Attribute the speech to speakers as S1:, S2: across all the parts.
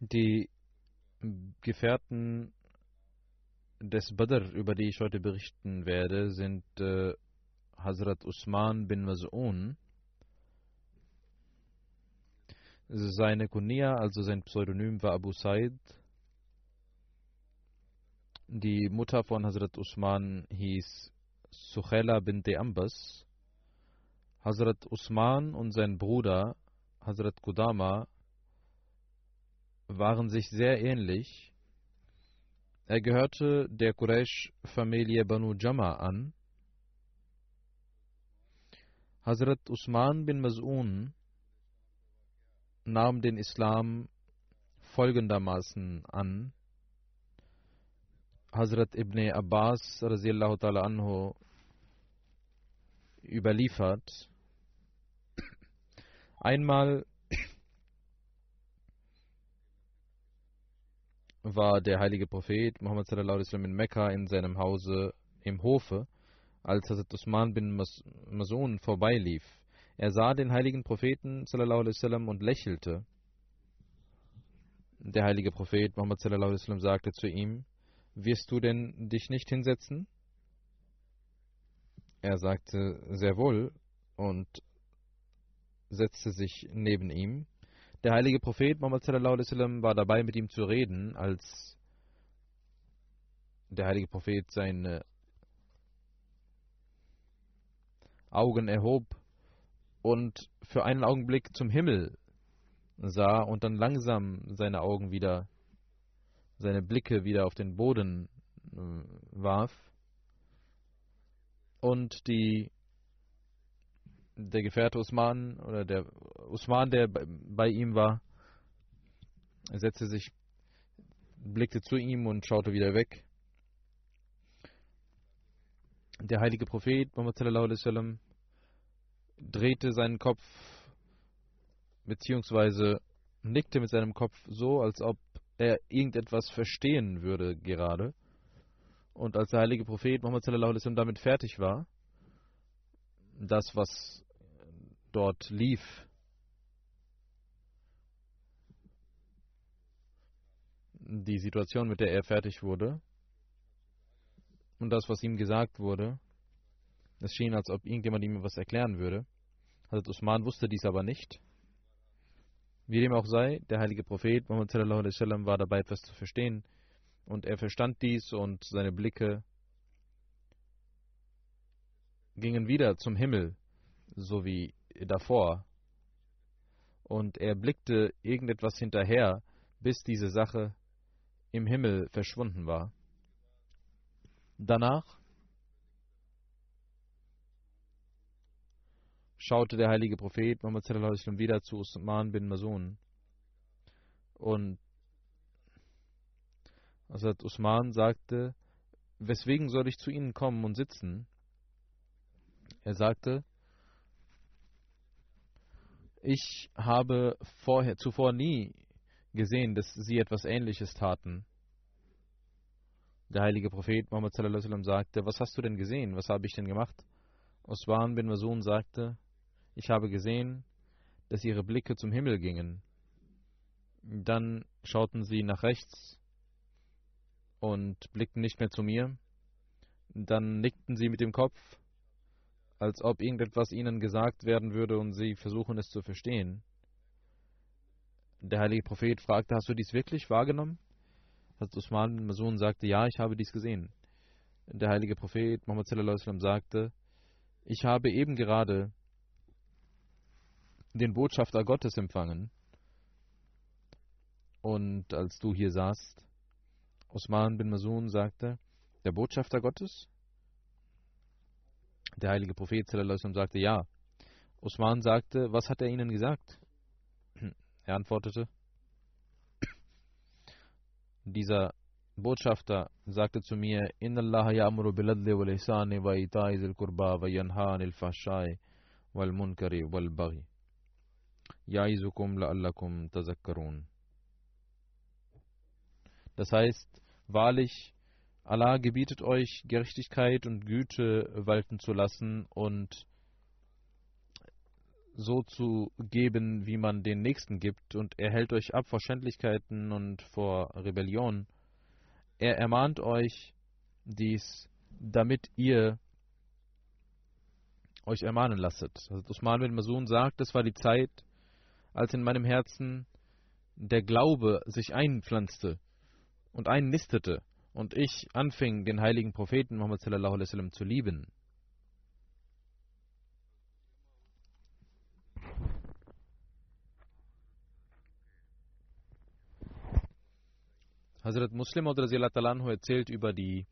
S1: Die Gefährten des Badr, über die ich heute berichten werde, sind äh, Hazrat Usman bin Mas'un. Seine Kunia, also sein Pseudonym, war Abu Said. Die Mutter von Hazrat Usman hieß Suchela bint Ambas. Hazrat Usman und sein Bruder Hazrat Kudama waren sich sehr ähnlich. Er gehörte der Quraysh-Familie Banu Jama an. Hazrat Usman bin Mas'un nahm den Islam folgendermaßen an. Hazrat Ibn Abbas ta'ala anhu überliefert. Einmal war der heilige Prophet Muhammad in Mekka in seinem Hause im Hofe, als Hazrat Usman bin Mas'un vorbeilief. Er sah den heiligen Propheten wasallam und lächelte. Der heilige Prophet Muhammad wasallam sagte zu ihm: Wirst du denn dich nicht hinsetzen? Er sagte: Sehr wohl und setzte sich neben ihm. Der heilige Prophet Muhammad war dabei, mit ihm zu reden, als der heilige Prophet seine Augen erhob und für einen Augenblick zum Himmel sah und dann langsam seine Augen wieder, seine Blicke wieder auf den Boden äh, warf. Und die, der Gefährte Usman oder der Usman, der bei ihm war, setzte sich, blickte zu ihm und schaute wieder weg. Der heilige Prophet Muhammad wasallam drehte seinen Kopf beziehungsweise nickte mit seinem Kopf so, als ob er irgendetwas verstehen würde gerade. Und als der heilige Prophet Muhammad wasallam damit fertig war, das was dort lief, die Situation, mit der er fertig wurde und das, was ihm gesagt wurde, es schien, als ob irgendjemand ihm etwas erklären würde. Hazrat Usman wusste dies aber nicht. Wie dem auch sei, der heilige Prophet Muhammad war dabei, etwas zu verstehen. Und er verstand dies und seine Blicke gingen wieder zum Himmel, so wie davor. Und er blickte irgendetwas hinterher, bis diese Sache im Himmel verschwunden war. Danach schaute der heilige Prophet Muhammad wieder zu Usman bin Masun und Hazrat Usman sagte, weswegen soll ich zu Ihnen kommen und sitzen? Er sagte, ich habe vorher, zuvor nie gesehen, dass Sie etwas Ähnliches taten. Der heilige Prophet Muhammad sallam, sagte, was hast du denn gesehen? Was habe ich denn gemacht? Osman bin Masun sagte, ich habe gesehen, dass ihre Blicke zum Himmel gingen. Dann schauten sie nach rechts und blickten nicht mehr zu mir. Dann nickten sie mit dem Kopf, als ob irgendetwas ihnen gesagt werden würde und sie versuchen es zu verstehen. Der heilige Prophet fragte, hast du dies wirklich wahrgenommen? Hazrat Usman bin Masun sagte, ja, ich habe dies gesehen. Der heilige Prophet Muhammad sallam, sagte, ich habe eben gerade den Botschafter Gottes empfangen. Und als du hier saßt, Osman bin Masun sagte, der Botschafter Gottes? Der heilige Prophet sagte, ja. Osman sagte, was hat er ihnen gesagt? Er antwortete, dieser Botschafter sagte zu mir, Inna Allah ya'muru biladli wal ihsani wa ita'i zil kurba wa yanha anil fahshai wal munkari wal baghi. Ya'izukum la'allakum tazakkarun. Das heißt, wahrlich, Allah gebietet euch, Gerechtigkeit und Güte walten zu lassen und so zu geben, wie man den Nächsten gibt, und er hält euch ab vor Schändlichkeiten und vor Rebellion. Er ermahnt euch dies, damit ihr euch ermahnen lasset. Also Usman bin Masun sagt, es war die Zeit, als in meinem Herzen der Glaube sich einpflanzte und einnistete und ich anfing, den heiligen Propheten Muhammad sallallahu alaihi wasallam zu lieben. Hazrat Muslim Talanhu erzählt über die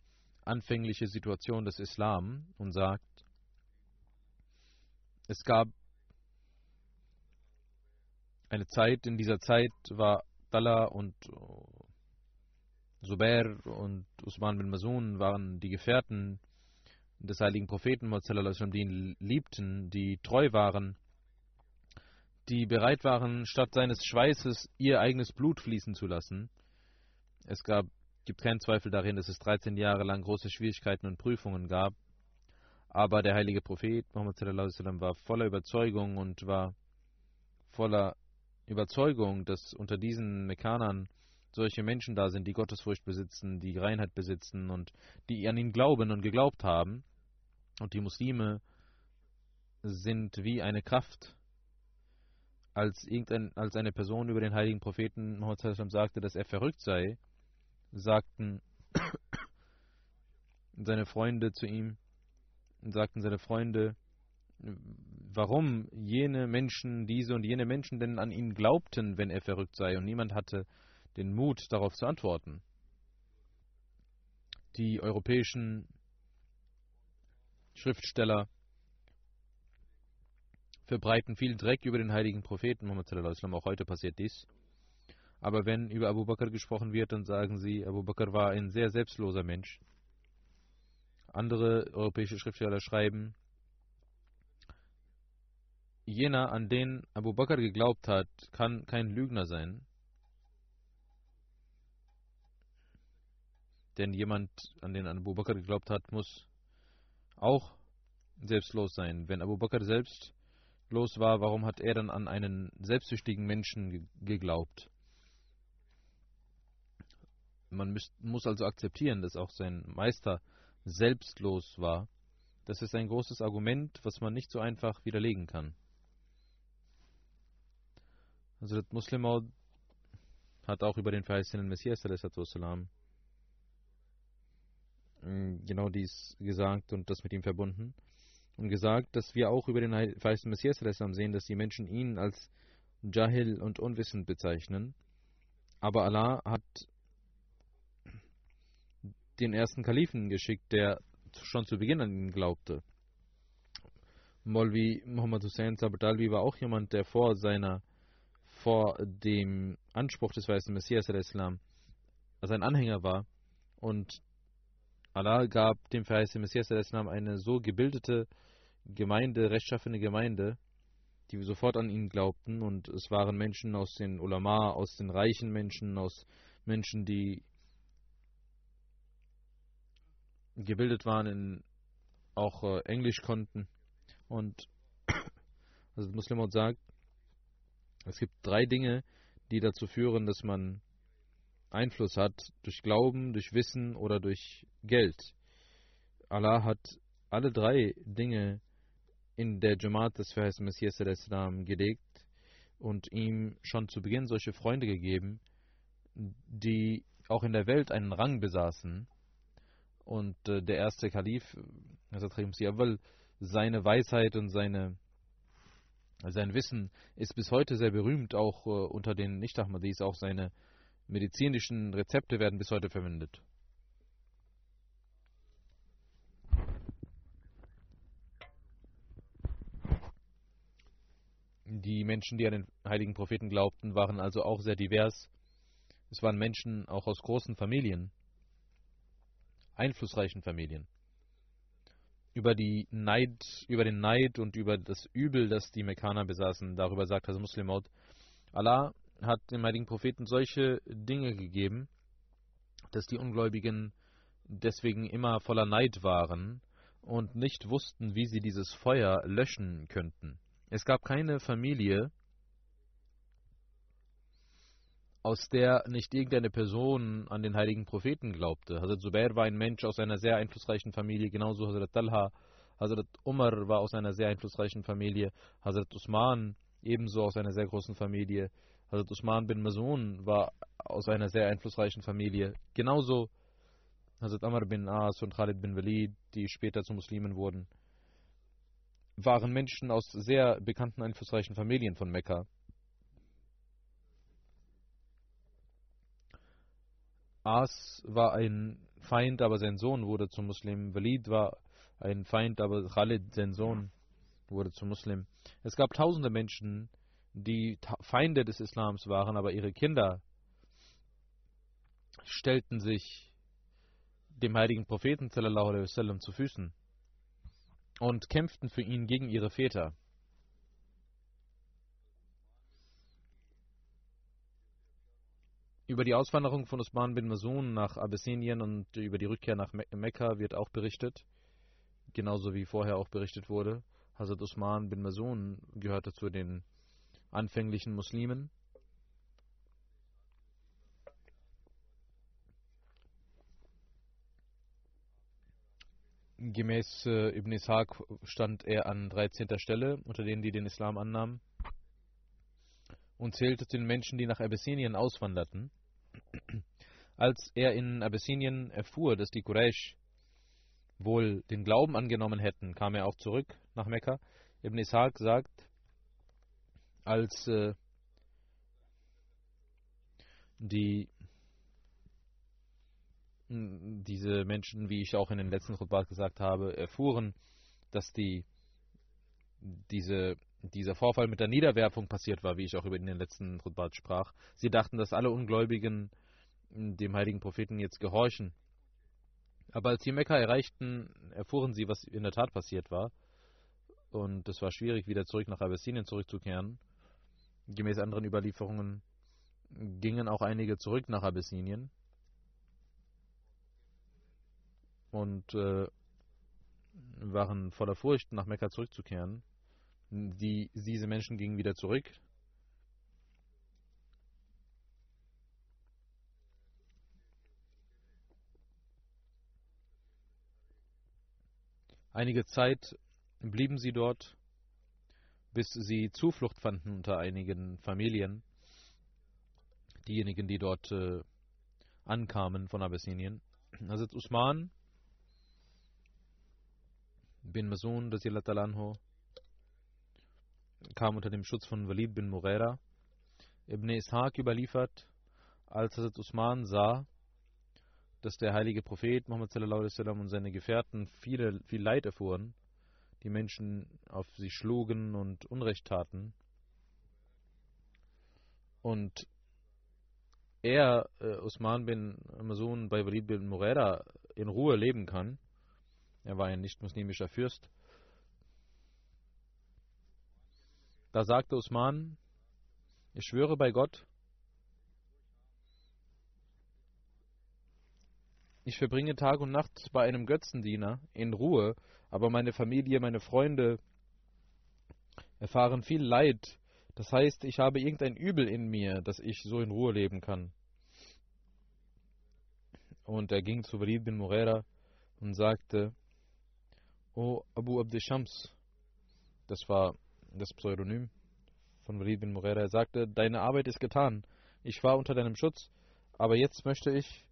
S1: anfängliche Situation des Islam und sagt, es gab eine Zeit, in dieser Zeit war Talha und Zubair und Usman bin Masun waren die Gefährten des heiligen Propheten, die ihn liebten, die treu waren, die bereit waren, statt seines Schweißes ihr eigenes Blut fließen zu lassen es gab, gibt keinen Zweifel darin, dass es 13 Jahre lang große Schwierigkeiten und Prüfungen gab. Aber der heilige Prophet Muhammad war voller Überzeugung und war voller Überzeugung, dass unter diesen Mekanern solche Menschen da sind, die Gottesfurcht besitzen, die Reinheit besitzen und die an ihn glauben und geglaubt haben. Und die Muslime sind wie eine Kraft, als, irgendein, als eine Person über den heiligen Propheten Muhammad sagte, dass er verrückt sei, sagten seine Freunde zu ihm, sagten seine Freunde, warum jene Menschen, diese und jene Menschen denn an ihn glaubten, wenn er verrückt sei, und niemand hatte den Mut, darauf zu antworten. Die europäischen Schriftsteller verbreiten viel Dreck über den heiligen Propheten Muhammad auch heute passiert dies. Aber wenn über Abu Bakr gesprochen wird, dann sagen sie, Abu Bakr war ein sehr selbstloser Mensch. Andere europäische Schriftsteller schreiben, jener, an den Abu Bakr geglaubt hat, kann kein Lügner sein. Denn jemand, an den Abu Bakr geglaubt hat, muss auch selbstlos sein. Wenn Abu Bakr selbstlos war, warum hat er dann an einen selbstsüchtigen Menschen geglaubt? Man muss also akzeptieren, dass auch sein Meister selbstlos war. Das ist ein großes Argument, was man nicht so einfach widerlegen kann. Also das Muslim hat auch über den verheißenen Messias mm, genau dies gesagt und das mit ihm verbunden und gesagt, dass wir auch über den verheißenen Messias sehen, dass die Menschen ihn als Jahil und unwissend bezeichnen. Aber Allah hat den ersten Kalifen geschickt, der schon zu Beginn an ihn glaubte. Molvi Muhammad Hussein Sabatalvi war auch jemand, der vor seiner, vor dem Anspruch des weißen Messias al-Islam sein Anhänger war. Und Allah gab dem verheißten Messias al-Islam eine so gebildete Gemeinde, rechtschaffene Gemeinde, die sofort an ihn glaubten. Und es waren Menschen aus den Ulama, aus den reichen Menschen, aus Menschen, die gebildet waren, in, auch äh, Englisch konnten. Und also Muslim sagt, es gibt drei Dinge, die dazu führen, dass man Einfluss hat, durch Glauben, durch Wissen oder durch Geld. Allah hat alle drei Dinge in der Jamaat des verheißten Messias Islam gelegt und ihm schon zu Beginn solche Freunde gegeben, die auch in der Welt einen Rang besaßen. Und äh, der erste Kalif, Awal, seine Weisheit und seine, sein Wissen ist bis heute sehr berühmt, auch äh, unter den Nicht-Ahmadis. Auch seine medizinischen Rezepte werden bis heute verwendet. Die Menschen, die an den heiligen Propheten glaubten, waren also auch sehr divers. Es waren Menschen auch aus großen Familien, einflussreichen Familien über Neid, über den Neid und über das Übel, das die Mekkaner besaßen. Darüber sagt Hazrat Muslimot, Allah hat dem heiligen Propheten solche Dinge gegeben, dass die Ungläubigen deswegen immer voller Neid waren und nicht wussten, wie sie dieses Feuer löschen könnten. Es gab keine Familie, aus der nicht irgendeine Person an den heiligen Propheten glaubte. Hazrat Zubair war ein Mensch aus einer sehr einflussreichen Familie, genauso Hazrat Talha. Hazrat Umar war aus einer sehr einflussreichen Familie. Hazrat Usman ebenso aus einer sehr großen Familie. Hazrat Usman bin Masun war aus einer sehr einflussreichen Familie. Genauso Hazrat Amr bin As und Khalid bin Walid, die später zu Muslimen wurden, waren Menschen aus sehr bekannten, einflussreichen Familien von Mekka. As war ein Feind, aber sein Sohn wurde zum Muslim. Walid war ein Feind, aber Khalid, sein Sohn, wurde zum Muslim. Es gab tausende Menschen, die Feinde des Islams waren, aber ihre Kinder stellten sich dem heiligen Propheten sallam, zu Füßen und kämpften für ihn gegen ihre Väter. Über die Auswanderung von Usman bin Masun nach Abyssinien und über die Rückkehr nach Mekka wird auch berichtet, genauso wie vorher auch berichtet wurde. Hazrat Usman bin Masun gehörte zu den anfänglichen Muslimen. Gemäß äh, Ibn Ishaq stand er an 13. Stelle unter denen, die den Islam annahmen und zählte zu den Menschen, die nach Abyssinien auswanderten. Als er in Abyssinien erfuhr, dass die Quraysh wohl den Glauben angenommen hätten, kam er auch zurück nach Mekka. Ibn Ishaq sagt, als äh, die diese Menschen, wie ich auch in den letzten Khutbah gesagt habe, erfuhren, dass die diese dieser Vorfall mit der Niederwerfung passiert war, wie ich auch über in den letzten Rutbat sprach. Sie dachten, dass alle Ungläubigen dem heiligen Propheten jetzt gehorchen. Aber als sie Mekka erreichten, erfuhren sie, was in der Tat passiert war. Und es war schwierig, wieder zurück nach Abyssinien zurückzukehren. Gemäß anderen Überlieferungen gingen auch einige zurück nach Abyssinien. Und äh, waren voller Furcht, nach Mekka zurückzukehren. Die, diese Menschen gingen wieder zurück. Einige Zeit blieben sie dort, bis sie Zuflucht fanden unter einigen Familien. Diejenigen, die dort äh, ankamen von Abyssinien. Also Usman bin Masun, Anho, kam unter dem Schutz von Walid bin Mughera. Ibn Ishaq überliefert, als Hazrat Usman sah, dass der heilige Prophet Muhammad und seine Gefährten viele, viel Leid erfuhren, die Menschen auf sie schlugen und Unrecht taten. Und er, äh, Usman bin Masun bei Walid bin Murera, in Ruhe leben kann. Er war ein nicht-muslimischer Fürst. Da sagte Usman, ich schwöre bei Gott, ich verbringe Tag und Nacht bei einem Götzendiener in Ruhe, aber meine Familie, meine Freunde erfahren viel Leid. Das heißt, ich habe irgendein Übel in mir, dass ich so in Ruhe leben kann. Und er ging zu Walid bin Mughera und sagte, O Abu Abd Shams, das war das Pseudonym von Walid bin Mughera, er sagte, deine Arbeit ist getan, ich war unter deinem Schutz, aber jetzt möchte ich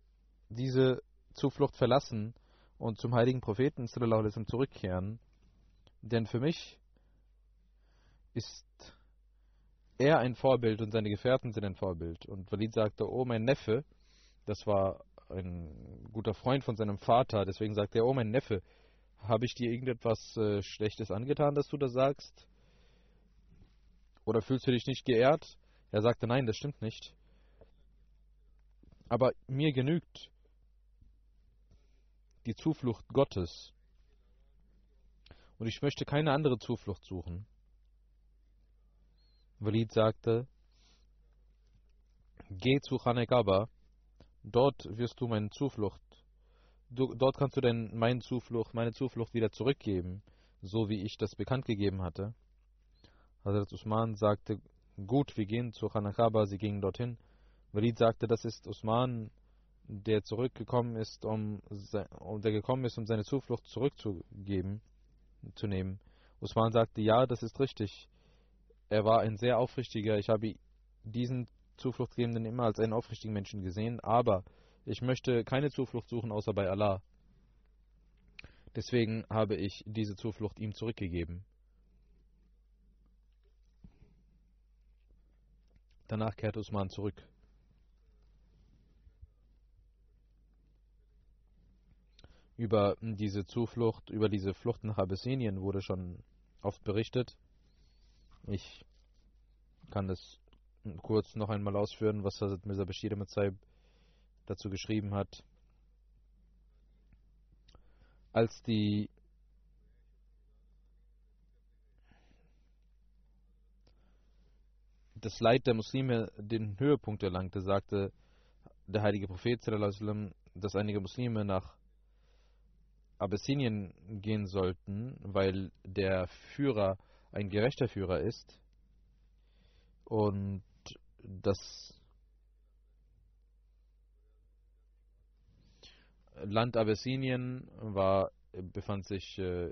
S1: diese Zuflucht verlassen und zum heiligen Propheten zurückkehren, denn für mich ist er ein Vorbild und seine Gefährten sind ein Vorbild. Und Walid sagte, oh mein Neffe, das war ein guter Freund von seinem Vater, deswegen sagte er, oh mein Neffe, habe ich dir irgendetwas äh, Schlechtes angetan, dass du das sagst? Oder fühlst du dich nicht geehrt? Er sagte, nein, das stimmt nicht. Aber mir genügt die Zuflucht Gottes. Und ich möchte keine andere Zuflucht suchen. Walid sagte, geh zu Khanekaba, dort wirst du meine Zuflucht, du, dort kannst du denn meine Zuflucht, meine Zuflucht wieder zurückgeben, so wie ich das bekannt gegeben hatte. Hazrat Usman sagte, gut, wir gehen zu Khanekaba, sie gingen dorthin. Walid sagte, das ist Usman, der zurückgekommen ist, um, um der gekommen ist, um seine Zuflucht zurückzugeben, zu nehmen. Usman sagte, ja, das ist richtig. Er war ein sehr aufrichtiger. Ich habe diesen Zufluchtgebenden immer als einen aufrichtigen Menschen gesehen, aber ich möchte keine Zuflucht suchen außer bei Allah. Deswegen habe ich diese Zuflucht ihm zurückgegeben. Danach kehrte Usman zurück. Über diese Zuflucht, über diese Flucht nach Abyssinien wurde schon oft berichtet. Ich kann das kurz noch einmal ausführen, was Hazrat Mirza Bashir Ahmad dazu geschrieben hat. Als die das Leid der Muslime den Höhepunkt erlangte, sagte der heilige Prophet, dass einige Muslime nach Abyssinien gehen sollten, weil der Führer ein gerechter Führer ist und das Land Abyssinien war, befand sich äh,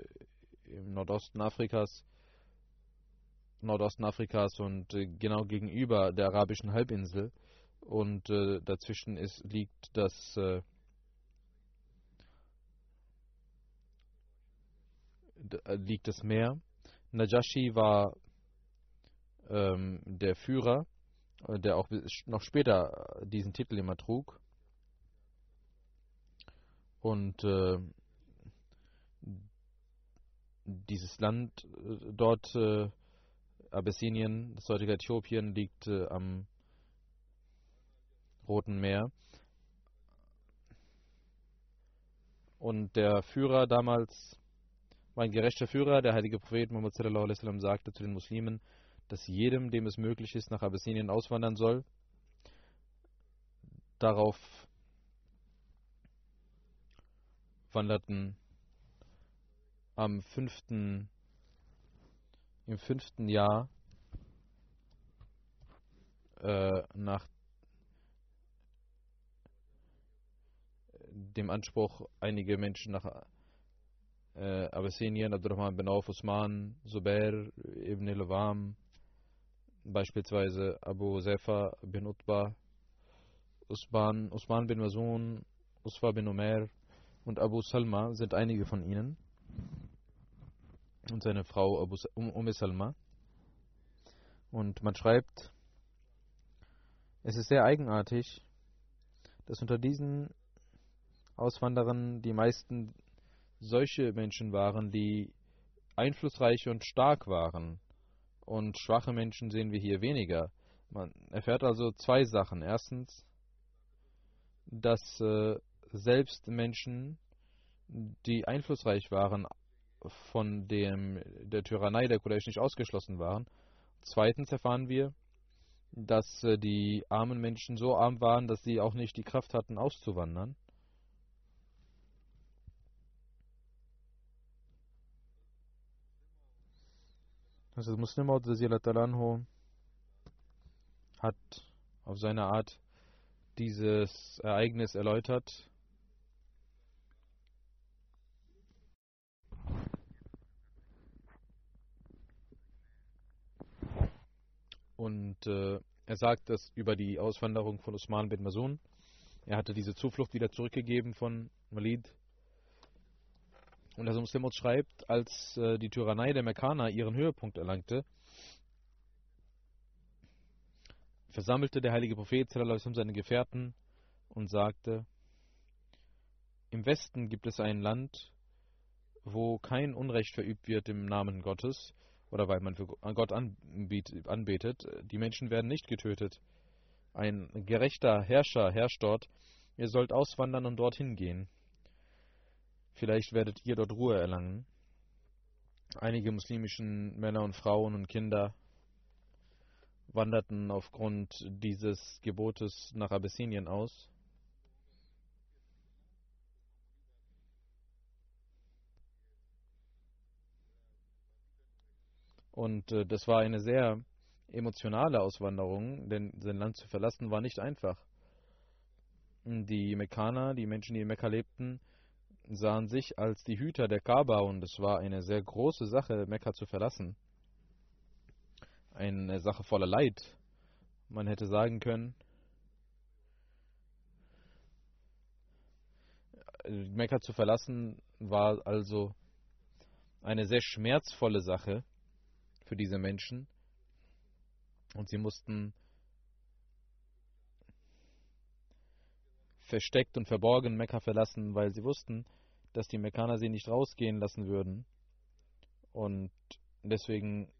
S1: im Nordosten Afrikas, Nordosten Afrikas und äh, genau gegenüber der arabischen Halbinsel und äh, dazwischen ist, liegt das äh, Äh, liegt das Meer. Najashi war ähm, der Führer, äh, der auch noch später äh, diesen Titel immer trug. Und äh, dieses Land dort, äh, Abyssinien, das heutige Äthiopien, liegt äh, am Roten Meer. Und der Führer damals war ein gerechter Führer. Der heilige Prophet Muhammad sallam, sagte zu den Muslimen, dass jedem, dem es möglich ist, nach Abyssinien auswandern soll. Darauf wanderten am fünften, im fünften Jahr äh, nach dem Anspruch, einige Menschen nach äh, Abyssinien, Abdurrahman bin Auf, Usman, Zubair ibn Lawam, beispielsweise Abu Zefa bin Utbah, Usman, Usman bin Masun, Usfa bin Umair und Abu Salma sind einige von ihnen. Und seine Frau Abu um, Umm Salma. Und man schreibt, es ist sehr eigenartig, dass unter diesen Auswanderern die meisten solche Menschen waren, die einflussreich und stark waren. Und schwache Menschen sehen wir hier weniger. Man erfährt also zwei Sachen. Erstens, dass äh, selbst Menschen, die einflussreich waren, von dem, der Tyrannei der Quraysh nicht ausgeschlossen waren. Zweitens erfahren wir, dass äh, die armen Menschen so arm waren, dass sie auch nicht die Kraft hatten, auszuwandern. Also Muslim Anhu hat auf seine Art dieses Ereignis erläutert. Und äh, er sagt das über die Auswanderung von Usman bin Masun. Er hatte diese Zuflucht wieder zurückgegeben von Walid und also Muslimot schreibt, als äh, die Tyrannei der Mekkaner ihren Höhepunkt erlangte, versammelte der heilige Prophet seine Gefährten und sagte, im Westen gibt es ein Land, wo kein Unrecht verübt wird im Namen Gottes oder weil man für Gott anbetet. Die Menschen werden nicht getötet. Ein gerechter Herrscher herrscht dort. Ihr sollt auswandern und dorthin gehen. Vielleicht werdet ihr dort Ruhe erlangen. Einige muslimischen Männer und Frauen und Kinder wanderten aufgrund dieses Gebotes nach Abessinien aus. Und äh, das war eine sehr emotionale Auswanderung, denn sein Land zu verlassen war nicht einfach. Die Mekkaner, die Menschen, die in Mekka lebten, sahen sich als die Hüter der Kaaba und es war eine sehr große Sache, Mekka zu verlassen. Eine Sache voller Leid. Man hätte sagen können, Mekka zu verlassen war also eine sehr schmerzvolle Sache für diese Menschen und sie mussten versteckt und verborgen Mekka verlassen, weil sie wussten, dass die Mekkaner sie nicht rausgehen lassen würden. Und deswegen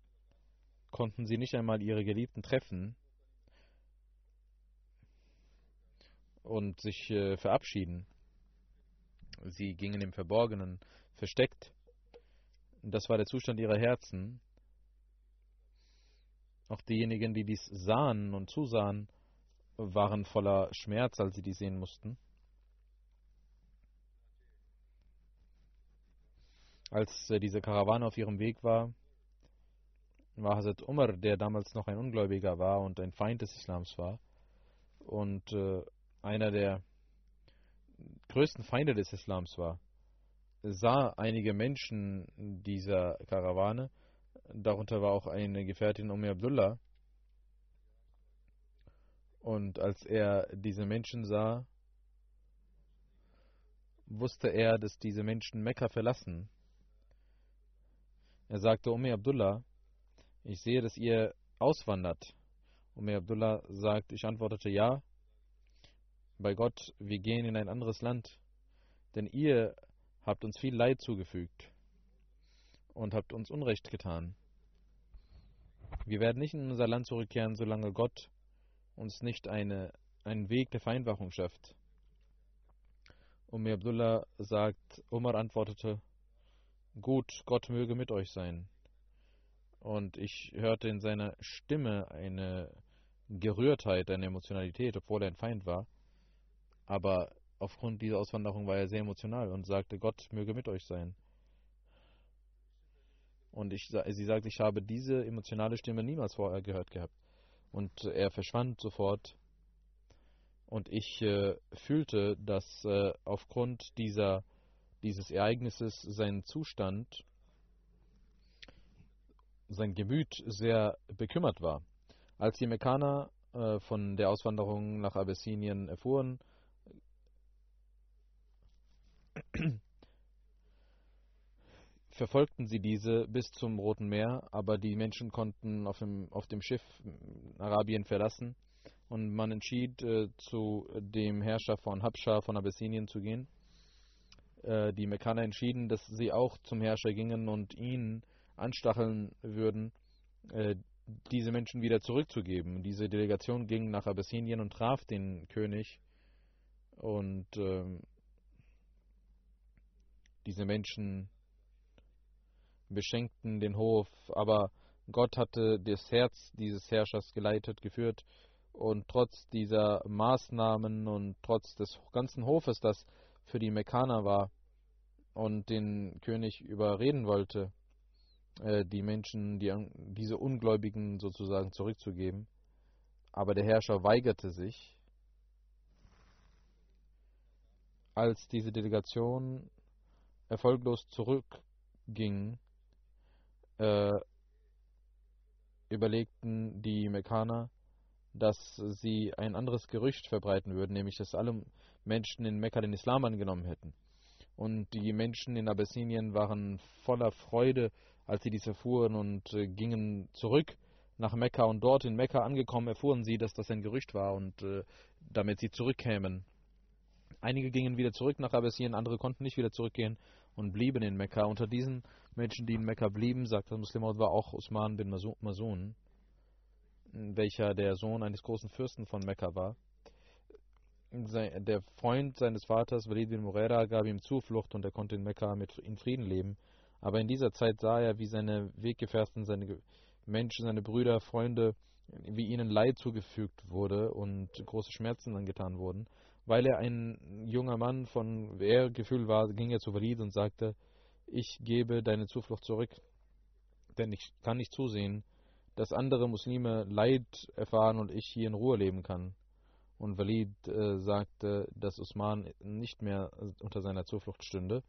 S1: konnten sie nicht einmal ihre Geliebten treffen und sich äh, verabschieden. Sie gingen im Verborgenen, versteckt. Das war der Zustand ihrer Herzen. Auch diejenigen, die dies sahen und zusahen, waren voller Schmerz, als sie die sehen mussten. Als äh, diese Karawane auf ihrem Weg war, war Hazrat Umar, der damals noch ein Ungläubiger war und ein Feind des Islams war und äh, einer der größten Feinde des Islams war, sah einige Menschen dieser Karawane, darunter war auch eine Gefährtin Umi Abdullah, und als er diese Menschen sah, wusste er, dass diese Menschen Mekka verlassen. Er sagte, Umi Abdullah, ich sehe, dass ihr auswandert. Umi Abdullah sagt, ich antwortete ja. Bei Gott, wir gehen in ein anderes Land, denn ihr habt uns viel Leid zugefügt und habt uns Unrecht getan. Wir werden nicht in unser Land zurückkehren, solange Gott uns nicht eine, einen Weg der Vereinfachung schafft. Ummi Abdullah sagt, Umar antwortete, Gut, Gott möge mit euch sein. Und ich hörte in seiner Stimme eine Gerührtheit, eine Emotionalität, obwohl er ein Feind war. Aber aufgrund dieser Auswanderung war er sehr emotional und sagte, Gott möge mit euch sein. Und ich, sie sagt, ich habe diese emotionale Stimme niemals vorher gehört gehabt und er verschwand sofort. Und ich äh, fühlte, dass äh, aufgrund dieser, dieses Ereignisses sein Zustand, sein Gemüt sehr bekümmert war. Als die Mekkaner äh, von der Auswanderung nach Abessinien erfuhren, verfolgten sie diese bis zum Roten Meer, aber die Menschen konnten auf dem, auf dem Schiff Arabien verlassen und man entschied, äh, zu dem Herrscher von Habscha von Abessinien zu gehen. äh, die Mekkaner entschieden, dass sie auch zum Herrscher gingen und ihn anstacheln würden, äh, diese Menschen wieder zurückzugeben. Diese Delegation ging nach Abyssinien und traf den König und ähm, diese Menschen beschenkten den Hof, aber Gott hatte das Herz dieses Herrschers geleitet, geführt und trotz dieser Maßnahmen und trotz des ganzen Hofes, das für die Mekkaner war und den König überreden wollte, äh, die Menschen, die, diese Ungläubigen sozusagen zurückzugeben. Aber der Herrscher weigerte sich. Als diese Delegation erfolglos zurückging, äh, überlegten die Mekkaner, dass sie ein anderes Gerücht verbreiten würden, nämlich dass alle Menschen in Mekka den Islam angenommen hätten. Und die Menschen in Abyssinien waren voller Freude, als sie dies erfuhren und äh, gingen zurück nach Mekka. Und dort in Mekka angekommen erfuhren sie, dass das ein Gerücht war und äh, damit sie zurückkämen. Einige gingen wieder zurück nach Abyssinien, andere konnten nicht wieder zurückgehen und blieben in Mekka. Unter diesen Menschen, die in Mekka blieben, sagt der Muslim, war auch Usman bin Masun welcher der Sohn eines großen Fürsten von Mekka war. Der Freund seines Vaters, Walid bin Mughera, gab ihm Zuflucht und er konnte in Mekka mit in Frieden leben. Aber in dieser Zeit sah er, wie seine Weggefährten, seine Menschen, seine Brüder, Freunde, wie ihnen Leid zugefügt wurde und große Schmerzen angetan wurden. Weil er ein junger Mann von Ehrgefühl war, ging er zu Walid und sagte, ich gebe deine Zuflucht zurück, denn ich kann nicht zusehen, dass andere Muslime Leid erfahren und ich hier in Ruhe leben kann. Und Walid äh, sagte, dass Usman nicht mehr unter seiner Zuflucht stünde.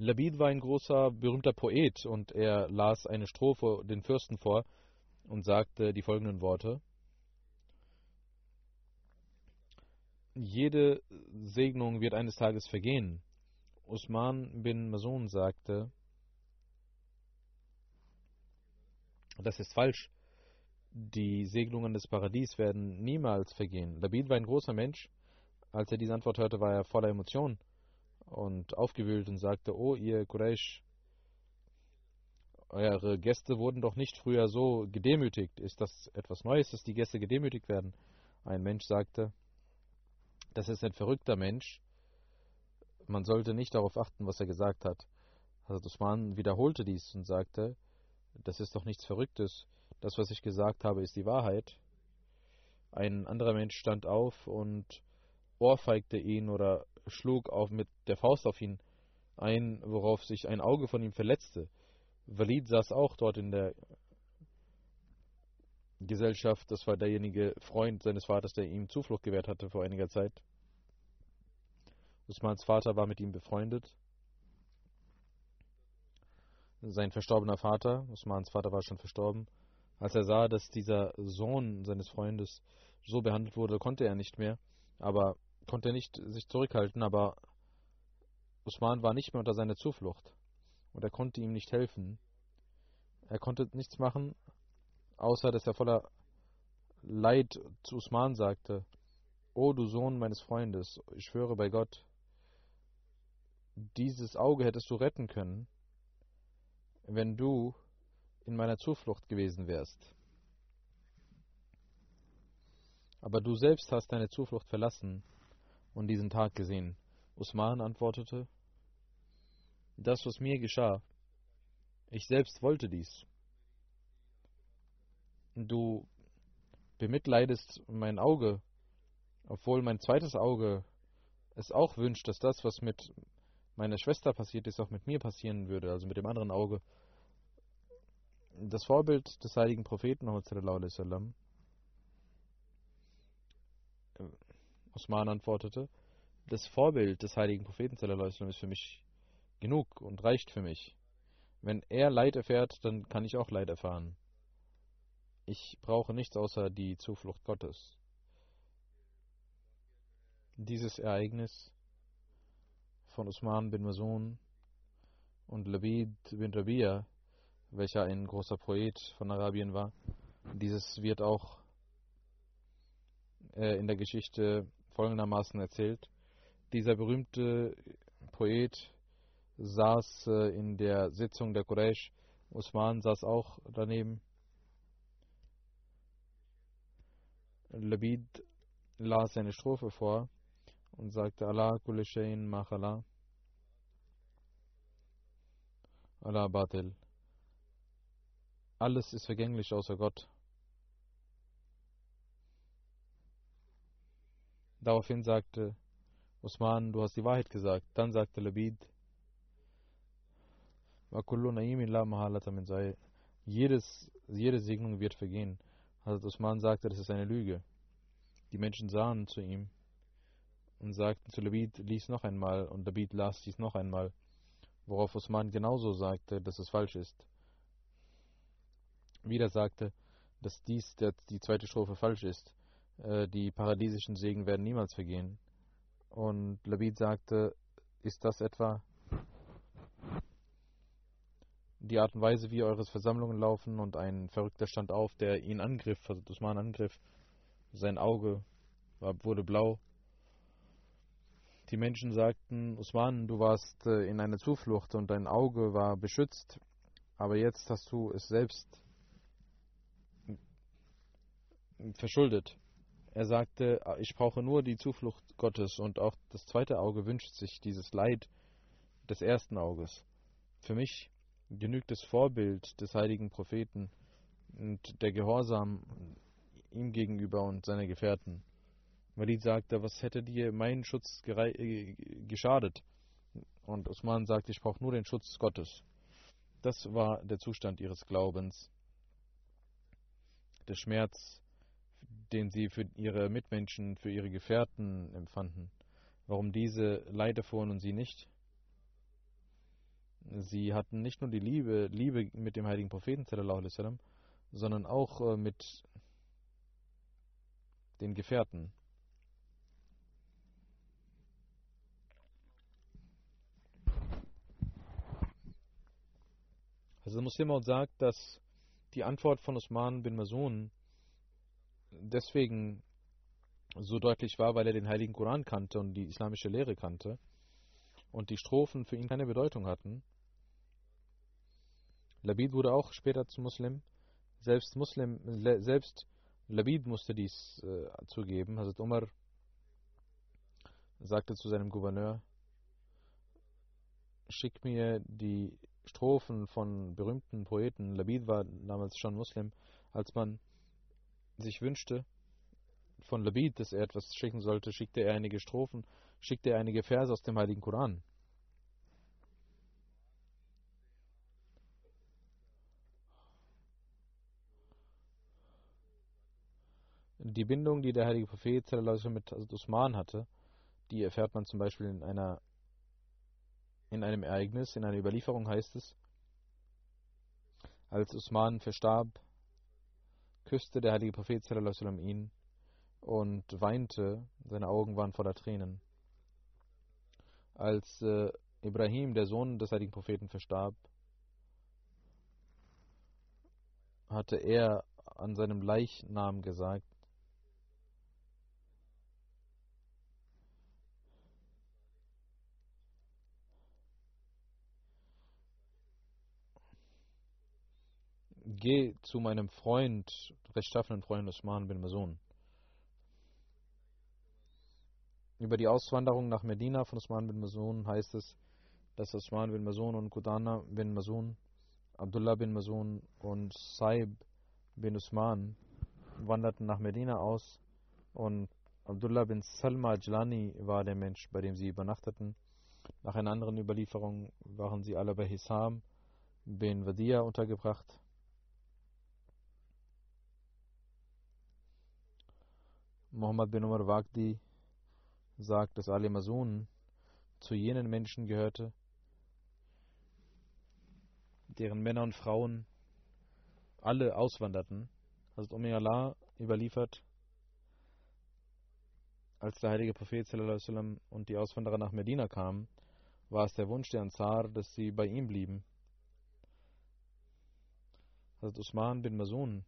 S1: Labid war ein großer, berühmter Poet und er las eine Strophe den Fürsten vor und sagte die folgenden Worte. Jede Segnung wird eines Tages vergehen, Usman bin Masun sagte, das ist falsch. Die Segnungen des Paradies werden niemals vergehen. Labid war ein großer Mensch. Als er diese Antwort hörte, war er voller Emotion und aufgewühlt und sagte, oh ihr Quraysh, eure Gäste wurden doch nicht früher so gedemütigt. Ist das etwas Neues, dass die Gäste gedemütigt werden? Ein Mensch sagte, das ist ein verrückter Mensch, man sollte nicht darauf achten, was er gesagt hat. Hazrat Usman wiederholte dies und sagte, das ist doch nichts Verrücktes. Das, was ich gesagt habe, ist die Wahrheit. Ein anderer Mensch stand auf und ohrfeigte ihn oder schlug auf mit der Faust auf ihn ein, worauf sich ein Auge von ihm verletzte. Walid saß auch dort in der Gesellschaft. Das war derjenige Freund seines Vaters, der ihm Zuflucht gewährt hatte vor einiger Zeit. Usmans Vater war mit ihm befreundet. Sein verstorbener Vater, Usmans Vater war schon verstorben. Als er sah, dass dieser Sohn seines Freundes so behandelt wurde, konnte er nicht mehr, aber konnte nicht sich zurückhalten, aber Usman war nicht mehr unter seiner Zuflucht und er konnte ihm nicht helfen. Er konnte nichts machen, außer dass er voller Leid zu Usman sagte: O du Sohn meines Freundes, ich schwöre bei Gott, dieses Auge hättest du retten können, wenn du in meiner Zuflucht gewesen wärst. Aber du selbst hast deine Zuflucht verlassen und diesen Tag gesehen. Usman antwortete, das, was mir geschah, ich selbst wollte dies. Du bemitleidest mein Auge, obwohl mein zweites Auge es auch wünscht, dass das, was mit meiner Schwester passiert ist, auch mit mir passieren würde, also mit dem anderen Auge. Das Vorbild des heiligen Propheten, sallam, äh, Osman antwortete, das Vorbild des heiligen Propheten ist für mich genug und reicht für mich. Wenn er Leid erfährt, dann kann ich auch Leid erfahren. Ich brauche nichts außer die Zuflucht Gottes. Dieses Ereignis von Usman bin Masun und Labid bin Rabia, welcher ein großer Poet von Arabien war. Dieses wird auch äh, in der Geschichte folgendermaßen erzählt. Dieser berühmte Poet saß äh, in der Sitzung der Quraysh. Usman saß auch daneben. Labid las eine Strophe vor und sagte Allah kulli shayin machala Allah batil. Alles ist vergänglich außer Gott. Daraufhin sagte Usman, du hast die Wahrheit gesagt. Dann sagte Labid, jedes, jede Segnung wird vergehen. Hazrat Usman sagte, das ist eine Lüge. Die Menschen sahen zu ihm und sagten zu Labid, lies noch einmal, und Labid las dies noch einmal, worauf Usman genauso sagte, dass es falsch ist. Wieder sagte, dass dies der, die zweite Strophe falsch ist. Äh, die paradiesischen Segen werden niemals vergehen. Und Labid sagte, ist das etwa die Art und Weise, wie eure Versammlungen laufen und ein Verrückter stand auf, der ihn angriff, also Usman angriff. Sein Auge war, wurde blau. Die Menschen sagten, Usman, du warst äh, in einer Zuflucht und dein Auge war beschützt, aber jetzt hast du es selbst verschuldet. Er sagte, ich brauche nur die Zuflucht Gottes und auch das zweite Auge wünscht sich dieses Leid des ersten Auges. Für mich genügt das Vorbild des heiligen Propheten und der Gehorsam ihm gegenüber und seiner Gefährten. Walid sagte, was hätte dir mein Schutz äh, geschadet? Und Osman sagte, ich brauche nur den Schutz Gottes. Das war der Zustand ihres Glaubens. Der Schmerz, den sie für ihre Mitmenschen, für ihre Gefährten empfanden. Warum diese Leid erfuhren und sie nicht? Sie hatten nicht nur die Liebe, Liebe mit dem heiligen Propheten, sondern auch äh, mit den Gefährten. Also Muslim sagt, dass die Antwort von Usman bin Masun deswegen so deutlich war, weil er den heiligen Koran kannte und die islamische Lehre kannte und die Strophen für ihn keine Bedeutung hatten. Labid wurde auch später zu Muslim. Selbst Muslim, selbst Labid musste dies äh, zugeben. Hazrat Umar sagte zu seinem Gouverneur, schick mir die Strophen von berühmten Poeten. Labid war damals schon Muslim. Als man sich wünschte von Labid, dass er etwas schicken sollte, schickte er einige Strophen, schickte er einige Verse aus dem Heiligen Koran. Die Bindung, die der heilige Prophet mit Usman hatte, die erfährt man zum Beispiel in einer in einem Ereignis, in einer Überlieferung heißt es, als Usman verstarb, küsste der heilige Prophet ihn und weinte, seine Augen waren voller Tränen. Als äh, Ibrahim, der Sohn des heiligen Propheten, verstarb, hatte er an seinem Leichnam gesagt, geh zu meinem Freund, rechtschaffenen Freund Usman bin Masun. Über die Auswanderung nach Medina von Usman bin Masun heißt es, dass Usman bin Masun und Qudana bin Masun, Abdullah bin Masun und Saib bin Usman wanderten nach Medina aus und Abdullah bin Salma Ajlani war der Mensch, bei dem sie übernachteten. Nach einer anderen Überlieferung waren sie alle bei Hisam bin Wadia untergebracht. Muhammad bin Umar Wagdi sagt, dass Ali Masun zu jenen Menschen gehörte, deren Männer und Frauen alle auswanderten. Hazrat Umi Allah überliefert, als der heilige Prophet und die Auswanderer nach Medina kamen, war es der Wunsch der Ansar, dass sie bei ihm blieben. Hazrat Usman bin Masun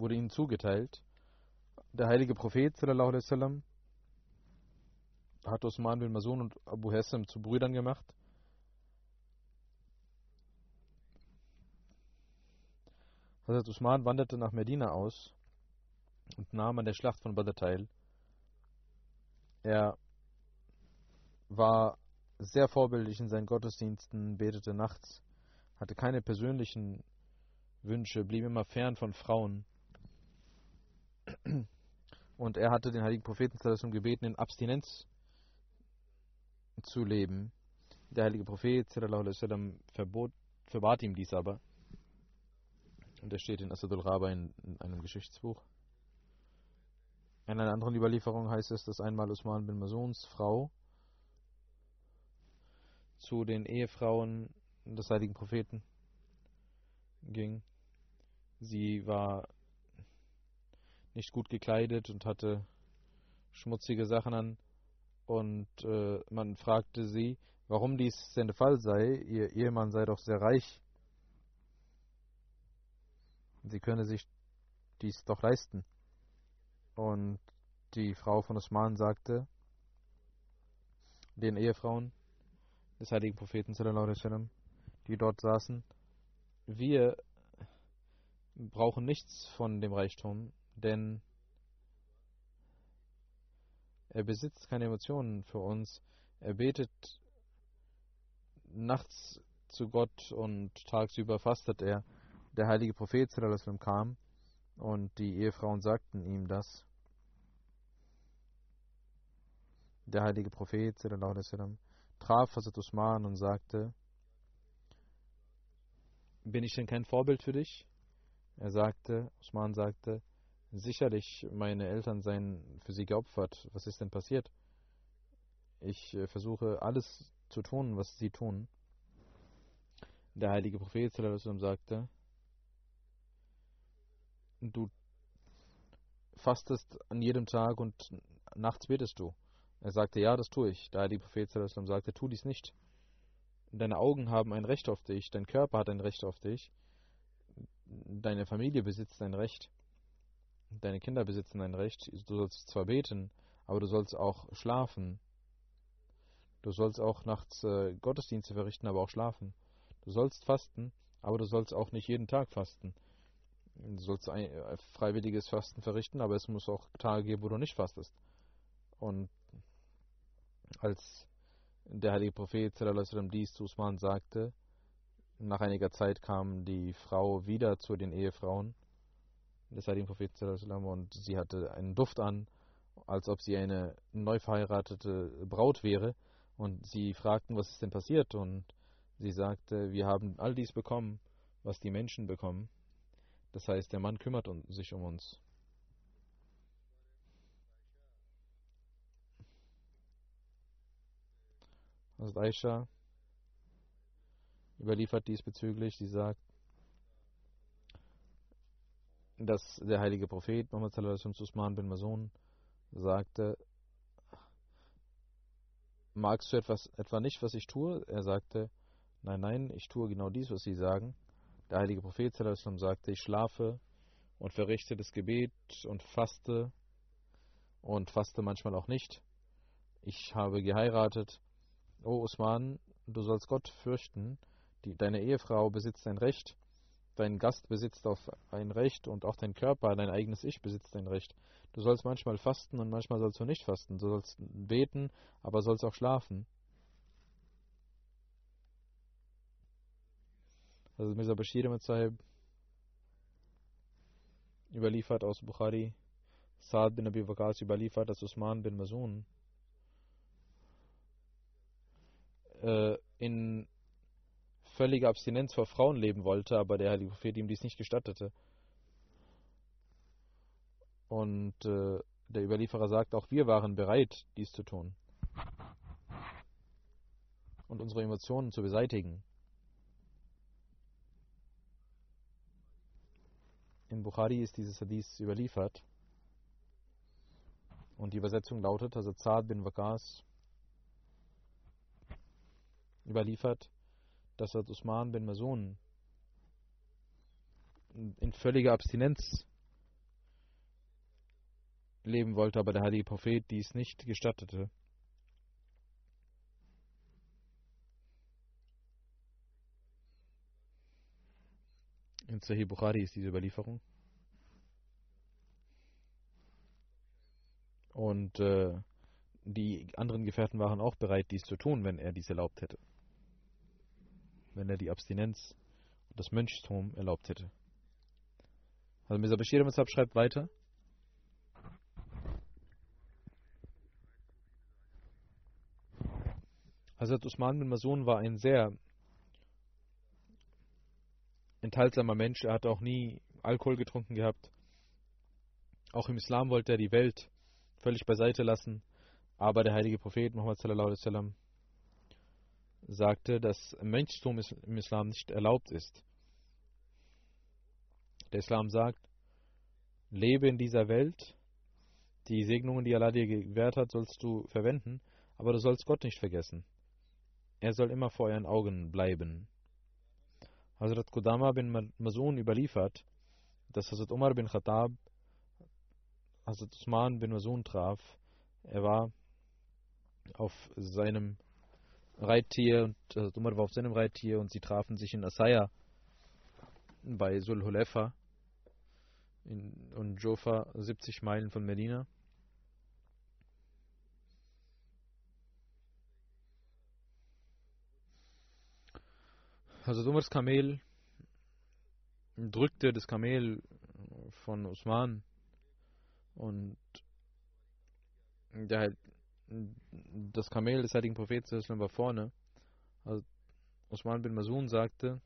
S1: wurde ihnen zugeteilt. Der heilige Prophet wasallam hat Osman bin Masun und Abu Hassam zu Brüdern gemacht. Hazrat Usman wanderte nach Medina aus und nahm an der Schlacht von Badr teil. Er war sehr vorbildlich in seinen Gottesdiensten, betete nachts, hatte keine persönlichen Wünsche, blieb immer fern von Frauen. Und er hatte den heiligen Propheten gebeten, in Abstinenz zu leben. Der heilige Prophet verbot, verbat ihm dies aber. Und er steht in Asadul Raba in, in einem Geschichtsbuch. In einer anderen Überlieferung heißt es, dass einmal Usman bin Masuns Frau zu den Ehefrauen des heiligen Propheten ging. Sie war nicht gut gekleidet und hatte schmutzige Sachen an. Und äh, man fragte sie, warum dies denn der Fall sei. Ihr Ehemann sei doch sehr reich. Sie könne sich dies doch leisten. Und die Frau von Osman sagte den Ehefrauen des heiligen Propheten, die dort saßen, wir brauchen nichts von dem Reichtum, denn er besitzt keine Emotionen für uns. Er betet nachts zu Gott und tagsüber fastet er. Der heilige Prophet kam und die Ehefrauen sagten ihm das. Der heilige Prophet traf Hazrat Usman und sagte, bin ich denn kein Vorbild für dich? Er sagte, Usman sagte, sicherlich meine Eltern seien für sie geopfert. Was ist denn passiert? Ich äh, versuche alles zu tun, was sie tun. Der heilige Prophet sagte, du fastest an jedem Tag und nachts betest du. Er sagte, ja, das tue ich. Der heilige Prophet sagte, tu dies nicht. Deine Augen haben ein Recht auf dich, dein Körper hat ein Recht auf dich deine Familie besitzt ein Recht, deine Kinder besitzen ein Recht, du sollst zwar beten, aber du sollst auch schlafen. Du sollst auch nachts äh, Gottesdienste verrichten, aber auch schlafen. Du sollst fasten, aber du sollst auch nicht jeden Tag fasten. Du sollst ein äh, freiwilliges Fasten verrichten, aber es muss auch Tage geben, wo du nicht fastest. Und als der heilige Prophet dies zu Usman sagte, nach einiger Zeit kam die Frau wieder zu den Ehefrauen des Heiligen Propheten und sie hatte einen Duft an, als ob sie eine neu verheiratete Braut wäre. Und sie fragten, was ist denn passiert? Und sie sagte, wir haben all dies bekommen, was die Menschen bekommen. Das heißt, der Mann kümmert sich um uns. Also Aisha überliefert diesbezüglich. Sie sagt, dass der heilige Prophet Muhammad sallallahu Usman bin Masun sagte, magst du etwas etwa nicht, was ich tue? Er sagte, nein, nein, ich tue genau dies, was Sie sagen. Der heilige Prophet sallallahu sagte, ich schlafe und verrichte das Gebet und faste und faste manchmal auch nicht. Ich habe geheiratet. O Usman, du sollst Gott fürchten die, deine Ehefrau besitzt ein Recht, dein Gast besitzt auf ein Recht und auch dein Körper, dein eigenes Ich besitzt ein Recht. Du sollst manchmal fasten und manchmal sollst du nicht fasten. Du sollst beten, aber sollst auch schlafen. Also Mirza Bashir Sahib überliefert aus Bukhari, Saad bin Abi Waqas überliefert, dass Usman bin Masun äh, in völlige Abstinenz vor Frauen leben wollte, aber der heilige Prophet ihm dies nicht gestattete. Und äh, der Überlieferer sagt, auch wir waren bereit, dies zu tun. Und unsere Emotionen zu beseitigen. In Bukhari ist dieses Hadith überliefert. Und die Übersetzung lautet, also Zad bin Waqas überliefert, dass er Usman bin Masun in völliger Abstinenz leben wollte, aber der heilige Prophet dies nicht gestattete. In Sahih Bukhari ist diese Überlieferung. Und äh, die anderen Gefährten waren auch bereit, dies zu tun, wenn er dies erlaubt hätte. Wenn er die Abstinenz und das Mönchstum erlaubt hätte. Also Mirza Bashir Mazhab schreibt weiter. Hazrat Usman bin Masun war ein sehr enthaltsamer Mensch. Er hat auch nie Alkohol getrunken gehabt. Auch im Islam wollte er die Welt völlig beiseite lassen. Aber der heilige Prophet Muhammad sallallahu alaihi wasallam sagte, dass Mönchstum im Islam nicht erlaubt ist. Der Islam sagt, lebe in dieser Welt, die Segnungen, die Allah dir gewährt hat, sollst du verwenden, aber du sollst Gott nicht vergessen. Er soll immer vor euren Augen bleiben. Hazrat Qudama bin Masun überliefert, dass Hazrat Umar bin Khattab Hazrat Usman bin Masun traf. Er war auf seinem Reittier und Hazrat Umar war auf seinem Reittier und sie trafen sich in Asaya bei Sulhulefa und Jofa 70 Meilen von Medina. Hazrat Umars Kamel drückte das Kamel von Usman und der, das Kamel des heiligen Propheten war vorne. Also Osman bin Masun sagte,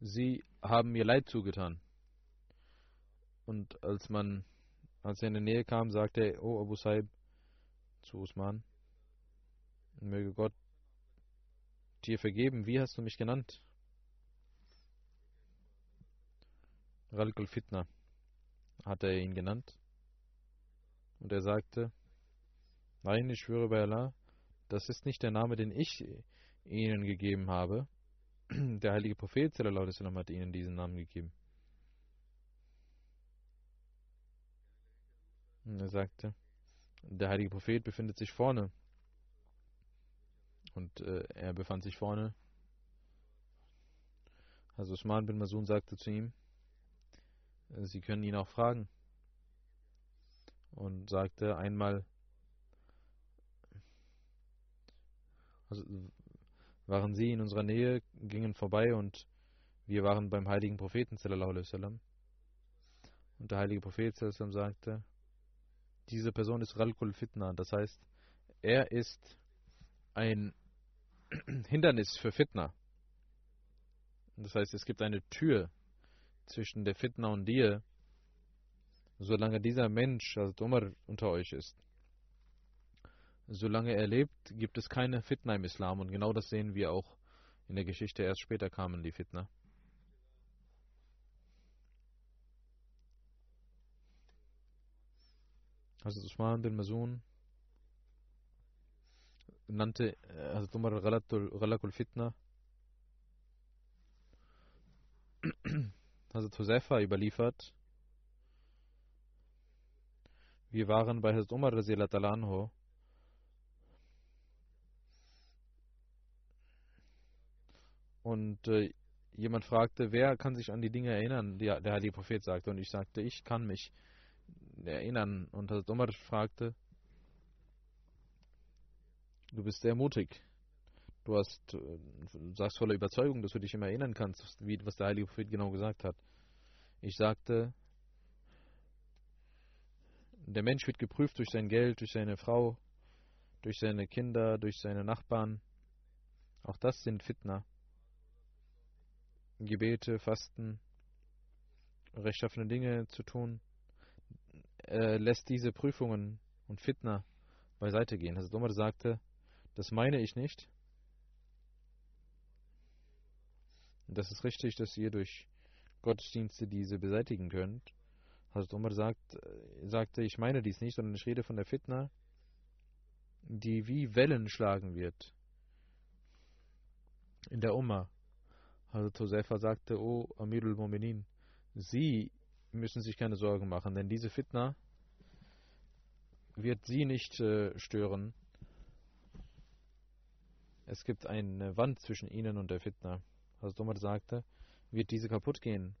S1: sie haben mir Leid zugetan. Und als man, als er in die Nähe kam, sagte er, oh Abu Saib zu Usman, möge Gott dir vergeben, wie hast du mich genannt? Ralkul Fitna hat er ihn genannt. Und er sagte, nein, ich schwöre bei Allah, das ist nicht der Name, den ich ihnen gegeben habe. Der heilige Prophet sallam, hat ihnen diesen Namen gegeben. Und er sagte, der heilige Prophet befindet sich vorne. Und äh, er befand sich vorne. Also Usman bin Masun sagte zu ihm, Sie können ihn auch fragen. Und sagte einmal, also waren sie in unserer Nähe, gingen vorbei und wir waren beim heiligen Propheten. Und der heilige Prophet sagte, diese Person ist Ralkul Fitna, das heißt, er ist ein Hindernis für Fitna. Das heißt, es gibt eine Tür zwischen der Fitna und dir, solange dieser Mensch, also Umar, unter euch ist. Solange er lebt, gibt es keine Fitna im Islam und genau das sehen wir auch in der Geschichte. Erst später kamen die Fitna. Also Usman bin Masun nannte also Umar Ghalakul Fitna Hazrat Huzaifa überliefert, wir waren bei Hazrat Umar anhu und äh, jemand fragte, wer kann sich an die Dinge erinnern, die der heilige Prophet sagte und ich sagte, ich kann mich erinnern und Hazrat Umar fragte, du bist sehr mutig. Du hast, äh, sagst voller Überzeugung, dass du dich immer erinnern kannst, wie, was der Heilige Prophet genau gesagt hat. Ich sagte, der Mensch wird geprüft durch sein Geld, durch seine Frau, durch seine Kinder, durch seine Nachbarn. Auch das sind Fitna. Gebete, Fasten, rechtschaffene Dinge zu tun, er lässt diese Prüfungen und Fitna beiseite gehen. Also Umar sagte, das meine ich nicht. Das ist richtig, dass ihr durch Gottesdienste diese beseitigen könnt. Hazrat Umar sagt, sagte, ich meine dies nicht, sondern ich rede von der Fitna, die wie Wellen schlagen wird. In der Umma. Hazrat Hoseifa sagte, O Amirul Mu'minin, Sie müssen sich keine Sorgen machen, denn diese Fitna wird sie nicht äh, stören. Es gibt eine Wand zwischen ihnen und der Fitna. Also Umar sagte, wird diese kaputt gehen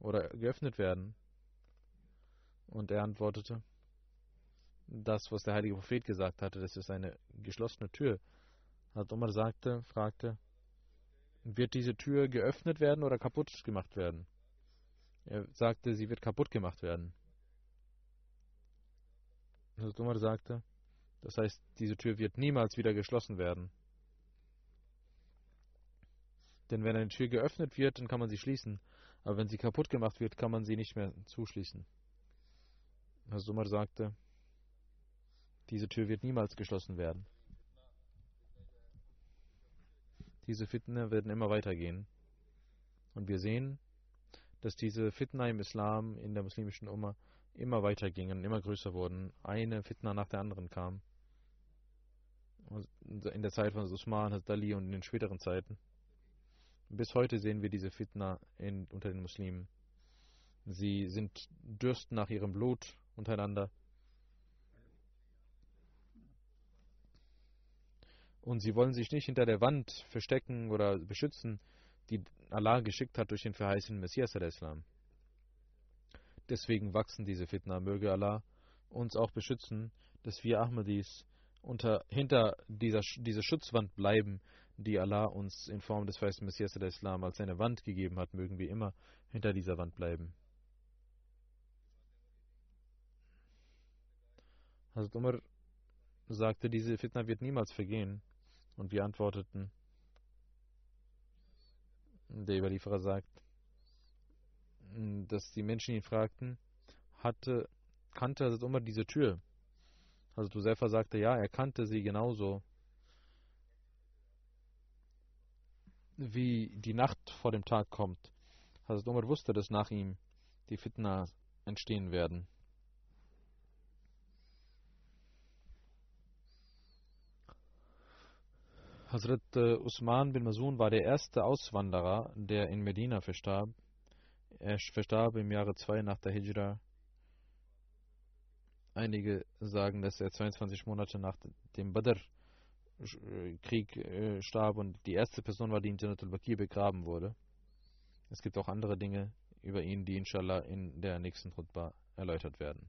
S1: oder geöffnet werden? Und er antwortete, das, was der heilige Prophet gesagt hatte, das ist eine geschlossene Tür. Also Umar sagte, fragte, wird diese Tür geöffnet werden oder kaputt gemacht werden? Er sagte, sie wird kaputt gemacht werden. Also Umar sagte, das heißt, diese Tür wird niemals wieder geschlossen werden. Denn wenn eine Tür geöffnet wird, dann kann man sie schließen. Aber wenn sie kaputt gemacht wird, kann man sie nicht mehr zuschließen. Also Umar sagte, diese Tür wird niemals geschlossen werden. Diese Fitne werden immer weitergehen. Und wir sehen, dass diese Fitna im Islam, in der muslimischen Umma, immer weitergingen, immer größer wurden. Eine Fitna nach der anderen kam. In der Zeit von Usman, Dali und in den späteren Zeiten. Bis heute sehen wir diese Fitna in, unter den Muslimen. Sie sind dürsten nach ihrem Blut untereinander. Und sie wollen sich nicht hinter der Wand verstecken oder beschützen, die Allah geschickt hat durch den verheißenen Messias al-Islam. Deswegen wachsen diese Fitna. Möge Allah uns auch beschützen, dass wir Ahmadis unter, hinter dieser, dieser Schutzwand bleiben, die Allah uns in Form des verheißenen Messias al-Islam als eine Wand gegeben hat. Mögen wir immer hinter dieser Wand bleiben. Hazrat Umar sagte, diese Fitna wird niemals vergehen. Und wir antworteten, der Überlieferer sagt, dass die Menschen ihn fragten, hatte, kannte Hazrat Umar diese Tür? Also Josefa sagte, ja, er kannte sie genauso, wie die Nacht vor dem Tag kommt. Hazrat Umar wusste, dass nach ihm die Fitna entstehen werden. Hazrat äh, Usman bin Masun war der erste Auswanderer, der in Medina verstarb. Er verstarb im Jahre 2 nach der Hijra. Einige sagen, dass er 22 Monate nach dem Badr-Krieg äh, starb und die erste Person war, die in Janatul Bakir begraben wurde. Es gibt auch andere Dinge über ihn, die inshallah in der nächsten Khutbah erläutert werden.